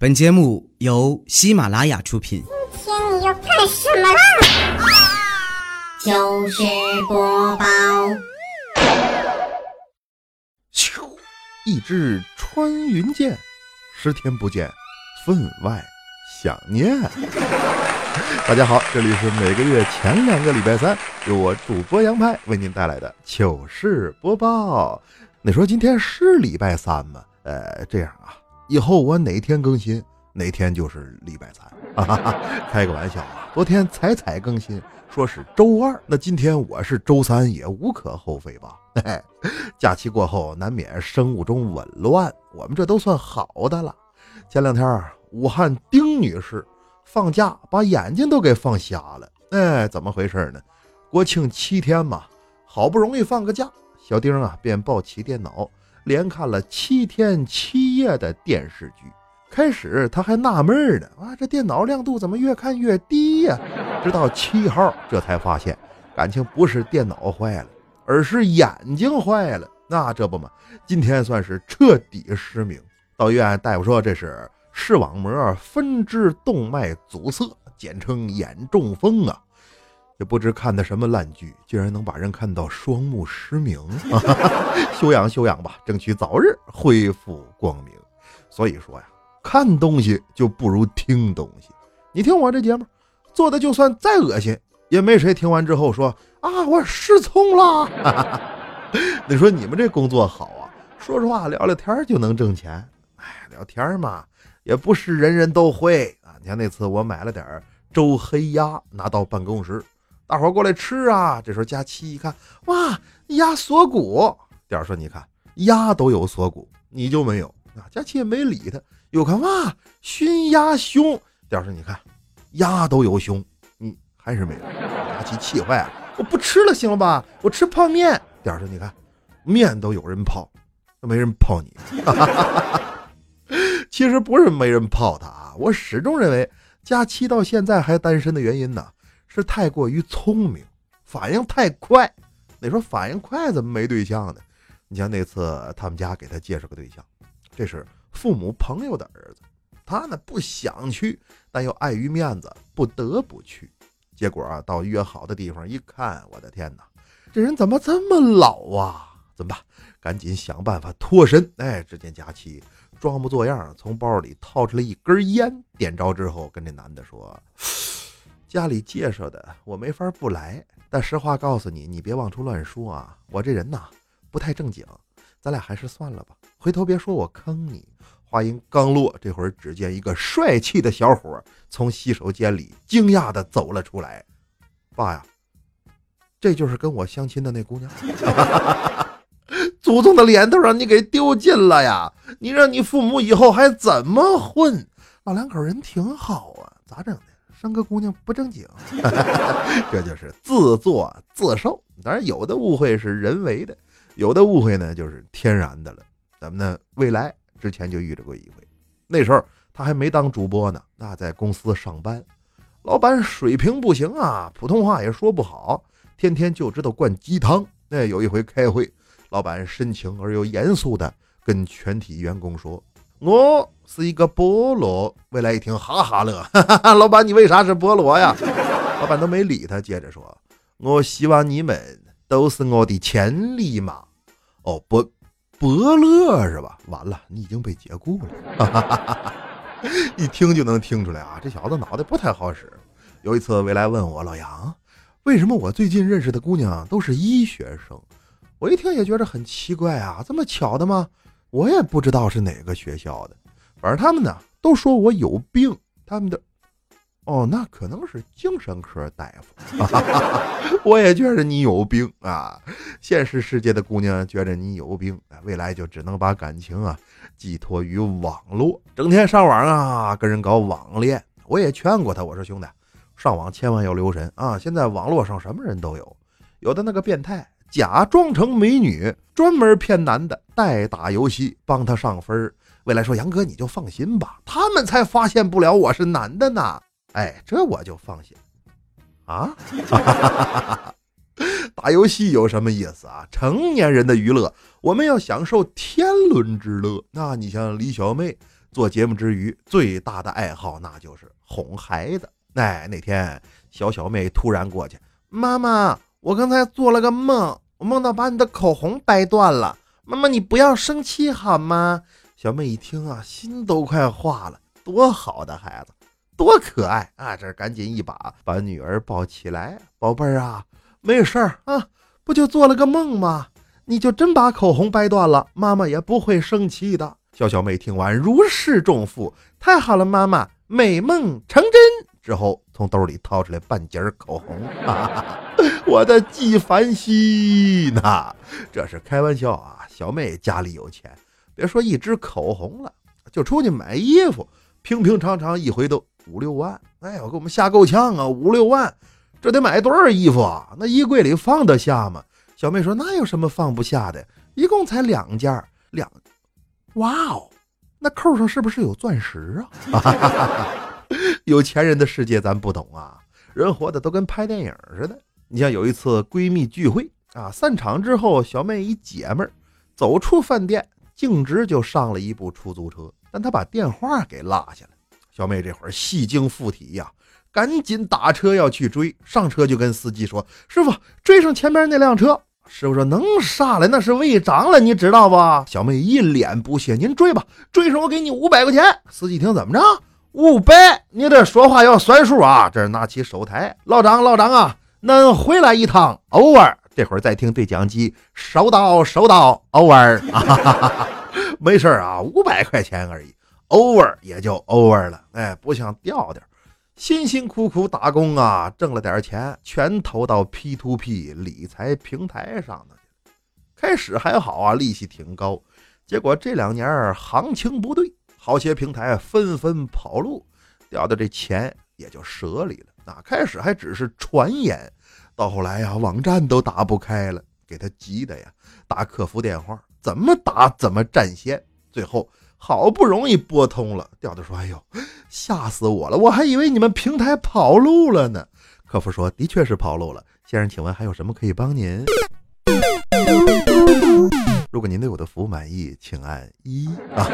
本节目由喜马拉雅出品。今天你要干什么啦？糗事播报，咻，一支穿云箭，十天不见，分外想念。大家好，这里是每个月前两个礼拜三，由我主播杨派为您带来的糗事播报。你说今天是礼拜三吗？呃，这样啊，以后我哪天更新，哪天就是礼拜三。哈哈哈，开个玩笑啊！昨天彩彩更新说是周二，那今天我是周三，也无可厚非吧？嘿嘿，假期过后难免生物钟紊乱，我们这都算好的了。前两天武汉丁女士放假把眼睛都给放瞎了，哎，怎么回事呢？国庆七天嘛，好不容易放个假，小丁啊便抱起电脑，连看了七天七夜的电视剧。开始他还纳闷呢，啊，这电脑亮度怎么越看越低呀？直到七号，这才发现，感情不是电脑坏了，而是眼睛坏了。那这不嘛，今天算是彻底失明。到医院，大夫说这是视网膜分支动脉阻塞，简称眼中风啊。也不知看的什么烂剧，竟然能把人看到双目失明。休养休养吧，争取早日恢复光明。所以说呀。看东西就不如听东西。你听我这节目，做的就算再恶心，也没谁听完之后说啊，我失聪了。你说你们这工作好啊？说实话，聊聊天就能挣钱。哎，聊天嘛，也不是人人都会啊。你看那次我买了点周黑鸭，拿到办公室，大伙过来吃啊。这时候佳期一看，哇，鸭锁骨。点儿说，你看鸭都有锁骨，你就没有啊？佳期也没理他。又看哇，熏鸭胸。屌说你看，鸭都有胸，你还是没有。佳琪气坏了，我不吃了，行了吧？我吃泡面。屌说你看，面都有人泡，都没人泡你。其实不是没人泡他啊，我始终认为佳期到现在还单身的原因呢，是太过于聪明，反应太快。你说反应快怎么没对象呢？你像那次他们家给他介绍个对象，这是。父母朋友的儿子，他呢不想去，但又碍于面子，不得不去。结果啊，到约好的地方一看，我的天哪，这人怎么这么老啊？怎么办？赶紧想办法脱身。哎，只见佳琪装模作样从包里掏出了一根烟，点着之后，跟这男的说：“家里介绍的，我没法不来。但实话告诉你，你别往出乱说啊。我这人呐，不太正经，咱俩还是算了吧。回头别说我坑你。”话音刚落，这会儿只见一个帅气的小伙从洗手间里惊讶的走了出来。爸呀，这就是跟我相亲的那姑娘。祖宗的脸都让你给丢尽了呀！你让你父母以后还怎么混？老两口人挺好啊，咋整的？生个姑娘不正经，这就是自作自受。当然，有的误会是人为的，有的误会呢就是天然的了。咱们呢，未来。之前就遇着过一回，那时候他还没当主播呢，那在公司上班，老板水平不行啊，普通话也说不好，天天就知道灌鸡汤。那，有一回开会，老板深情而又严肃的跟全体员工说：“我是一个菠萝。”未来一听，哈哈乐，哈哈，老板你为啥是菠萝呀？老板都没理他，接着说：“我希望你们都是我的千里马。”哦伯。伯乐是吧？完了，你已经被解雇了。一听就能听出来啊，这小子脑袋不太好使。有一次，未来问我老杨，为什么我最近认识的姑娘都是医学生？我一听也觉得很奇怪啊，这么巧的吗？我也不知道是哪个学校的，反正他们呢都说我有病，他们的。哦，那可能是精神科大夫。我也觉得你有病啊！现实世界的姑娘觉得你有病，未来就只能把感情啊寄托于网络，整天上网啊跟人搞网恋。我也劝过他，我说兄弟，上网千万要留神啊！现在网络上什么人都有，有的那个变态假装成美女，专门骗男的，代打游戏帮他上分。未来说杨哥你就放心吧，他们才发现不了我是男的呢。哎，这我就放心啊！打游戏有什么意思啊？成年人的娱乐，我们要享受天伦之乐。那你像李小妹做节目之余，最大的爱好那就是哄孩子。哎，那天小小妹突然过去，妈妈，我刚才做了个梦，我梦到把你的口红掰断了。妈妈，你不要生气好吗？小妹一听啊，心都快化了。多好的孩子，多可爱啊！这赶紧一把把女儿抱起来，宝贝儿啊，没事儿啊，不就做了个梦吗？你就真把口红掰断了，妈妈也不会生气的。小小妹听完如释重负，太好了，妈妈美梦成真。之后从兜里掏出来半截口红，我的纪梵希呐，这是开玩笑啊！小妹家里有钱，别说一支口红了，就出去买衣服，平平常常一回都五六万。哎呦，给我们吓够呛啊！五六万，这得买多少衣服啊？那衣柜里放得下吗？小妹说：“那有什么放不下的？一共才两件，两……哇哦，那扣上是不是有钻石啊？有钱人的世界咱不懂啊，人活的都跟拍电影似的。你像有一次闺蜜聚会啊，散场之后，小妹一姐们儿走出饭店，径直就上了一部出租车，但她把电话给落下了。小妹这会儿戏精附体呀。”赶紧打车要去追，上车就跟司机说：“师傅，追上前面那辆车。”师傅说：“能杀来那是违章了，你知道不？”小妹一脸不屑：“您追吧，追上我给你五百块钱。”司机听怎么着？五百？你这说话要算数啊！这是拿起手台，老张，老张啊，恁回来一趟，over。这会儿再听对讲机，收到，收到，over。没事啊，五百块钱而已，over 也就 over 了。哎，不像调调。辛辛苦苦打工啊，挣了点钱，全投到 P to P 理财平台上了。开始还好啊，利息挺高。结果这两年行情不对，好些平台纷纷跑路，掉的这钱也就折里了。啊，开始还只是传言，到后来呀，网站都打不开了，给他急的呀，打客服电话，怎么打怎么占线，最后。好不容易拨通了，调调说：“哎呦，吓死我了！我还以为你们平台跑路了呢。”客服说：“的确是跑路了，先生，请问还有什么可以帮您？如果您对我的服务满意，请按一啊，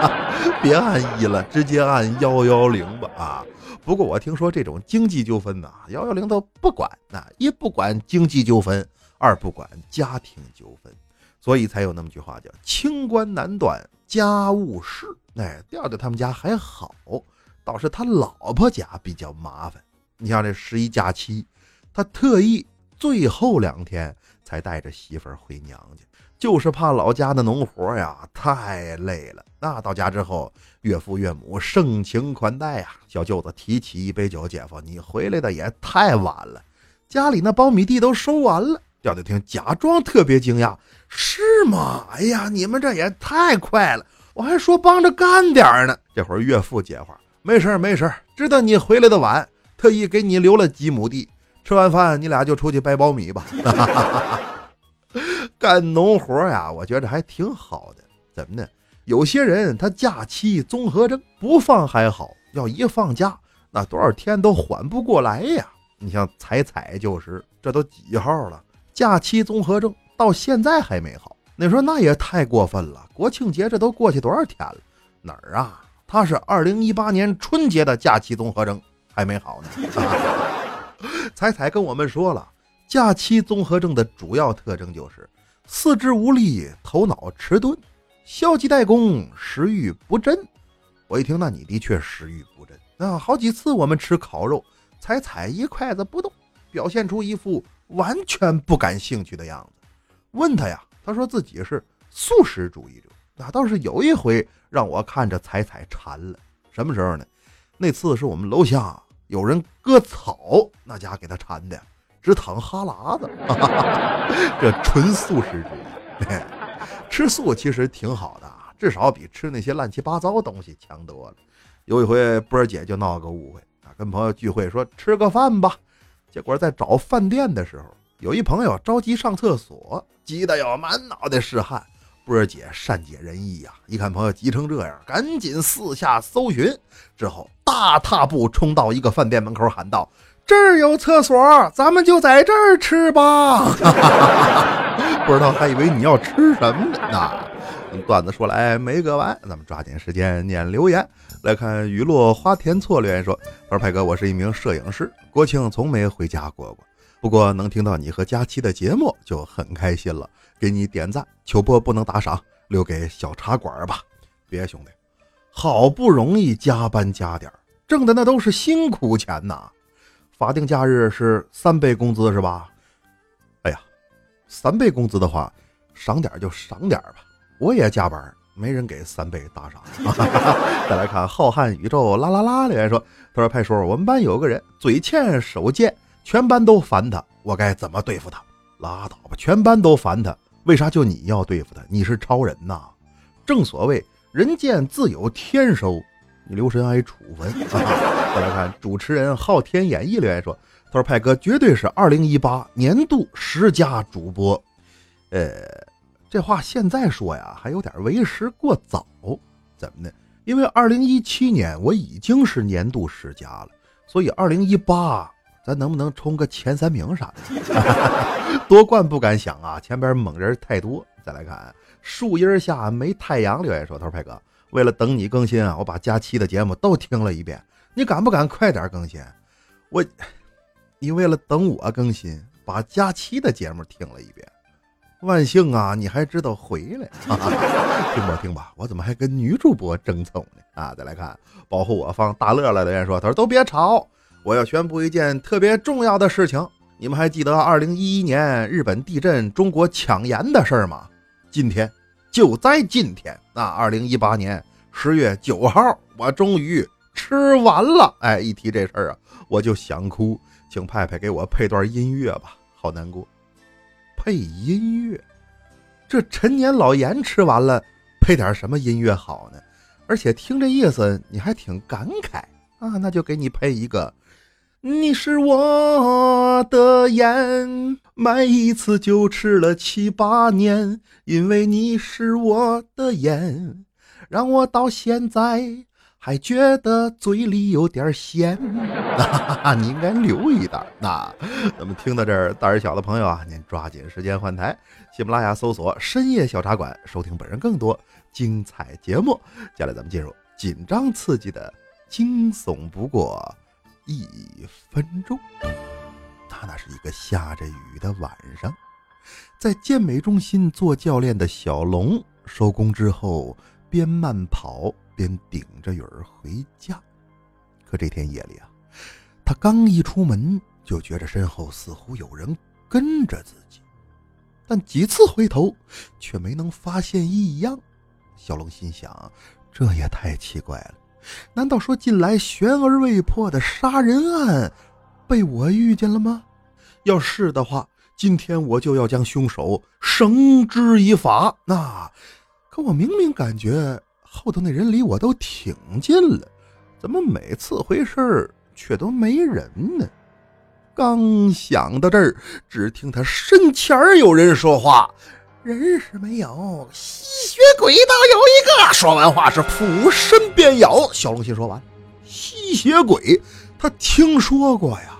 别按一了，直接按幺幺零吧。啊，不过我听说这种经济纠纷呐，幺幺零都不管，那一不管经济纠纷，二不管家庭纠纷，所以才有那么句话叫‘清官难断’。”家务事，哎，调调他们家还好，倒是他老婆家比较麻烦。你像这十一假期，他特意最后两天才带着媳妇儿回娘家，就是怕老家的农活呀太累了。那到家之后，岳父岳母盛情款待呀，小舅子提起一杯酒，姐夫你回来的也太晚了，家里那苞米地都收完了。调调听，假装特别惊讶。是吗？哎呀，你们这也太快了！我还说帮着干点呢。这会儿岳父接话：“没事没事知道你回来的晚，特意给你留了几亩地。吃完饭你俩就出去掰苞米吧。干农活呀，我觉着还挺好的。怎么呢？有些人他假期综合症不放还好，要一放假，那多少天都缓不过来呀。你像彩彩就是，这都几号了？假期综合症。”到现在还没好，你说那也太过分了。国庆节这都过去多少天了？哪儿啊？他是二零一八年春节的假期综合征还没好呢。彩彩跟我们说了，假期综合症的主要特征就是四肢无力、头脑迟钝、消极怠工、食欲不振。我一听，那你的确食欲不振啊！好几次我们吃烤肉，彩彩一筷子不动，表现出一副完全不感兴趣的样子。问他呀，他说自己是素食主义者。那倒是有一回让我看着彩彩馋了。什么时候呢？那次是我们楼下有人割草，那家给他馋的直淌哈喇子。这纯素食主义，吃素其实挺好的，至少比吃那些乱七八糟东西强多了。有一回波儿姐就闹个误会啊，跟朋友聚会说吃个饭吧，结果在找饭店的时候。有一朋友着急上厕所，急得要满脑袋是汗。波儿姐善解人意呀，一看朋友急成这样，赶紧四下搜寻，之后大踏步冲到一个饭店门口，喊道：“这儿有厕所，咱们就在这儿吃吧。”不知道还以为你要吃什么呢？段子说来没个完，咱们抓紧时间念留言。来看雨落花田错留言说：“他说派哥，我是一名摄影师，国庆从没回家过过，不过能听到你和佳期的节目就很开心了，给你点赞。秋波不能打赏，留给小茶馆吧。别兄弟，好不容易加班加点，挣的那都是辛苦钱呐。法定假日是三倍工资是吧？哎呀，三倍工资的话，赏点就赏点吧。我也加班。”没人给三倍打赏。再来看浩瀚宇宙啦啦啦留言说：“他说派叔，我们班有个人嘴欠手贱，全班都烦他，我该怎么对付他？拉倒吧，全班都烦他，为啥就你要对付他？你是超人呐！正所谓人贱自有天收，你留神挨处分。”再来看主持人昊天演绎留言说：“他说派哥绝对是二零一八年度十佳主播。”呃。这话现在说呀，还有点为时过早。怎么呢？因为二零一七年我已经是年度十佳了，所以二零一八咱能不能冲个前三名啥的？夺冠不敢想啊，前边猛人太多。再来看树荫下没太阳留言说：“他说派哥，为了等你更新啊，我把假期的节目都听了一遍。你敢不敢快点更新？我，你为了等我更新，把假期的节目听了一遍。”万幸啊，你还知道回来？听吧听吧，我怎么还跟女主播争宠呢？啊，再来看保护我方大乐了的人说，他说都别吵，我要宣布一件特别重要的事情。你们还记得二零一一年日本地震、中国抢盐的事儿吗？今天就在今天，那二零一八年十月九号，我终于吃完了。哎，一提这事儿啊，我就想哭，请派派给我配段音乐吧，好难过。配音乐，这陈年老盐吃完了，配点什么音乐好呢？而且听这意思，你还挺感慨啊，那就给你配一个。你是我的盐，买一次就吃了七八年，因为你是我的盐，让我到现在。还觉得嘴里有点咸，哈 哈你应该留一袋。那咱们听到这儿，胆儿小的朋友啊，您抓紧时间换台，喜马拉雅搜索“深夜小茶馆”，收听本人更多精彩节目。接下来咱们进入紧张刺激的惊悚不过一分钟。他那是一个下着雨的晚上，在健美中心做教练的小龙收工之后边慢跑。边顶着雨儿回家，可这天夜里啊，他刚一出门，就觉着身后似乎有人跟着自己，但几次回头却没能发现异样。小龙心想：这也太奇怪了，难道说近来悬而未破的杀人案被我遇见了吗？要是的话，今天我就要将凶手绳之以法。那，可我明明感觉……后头那人离我都挺近了，怎么每次回事儿却都没人呢？刚想到这儿，只听他身前有人说话：“人是没有，吸血鬼倒有一个。”说完话是俯身便咬。小龙心说完，吸血鬼他听说过呀，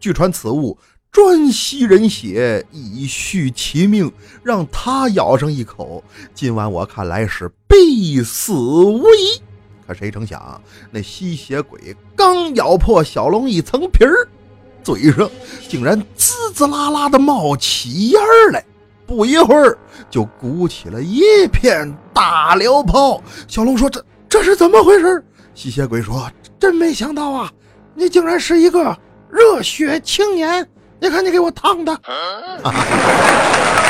据传此物。专吸人血以续其命，让他咬上一口，今晚我看来是必死无疑。可谁成想，那吸血鬼刚咬破小龙一层皮儿，嘴上竟然滋滋啦啦的冒起烟来，不一会儿就鼓起了一片大流泡。小龙说：“这这是怎么回事？”吸血鬼说：“真没想到啊，你竟然是一个热血青年。”你看，你给我烫的。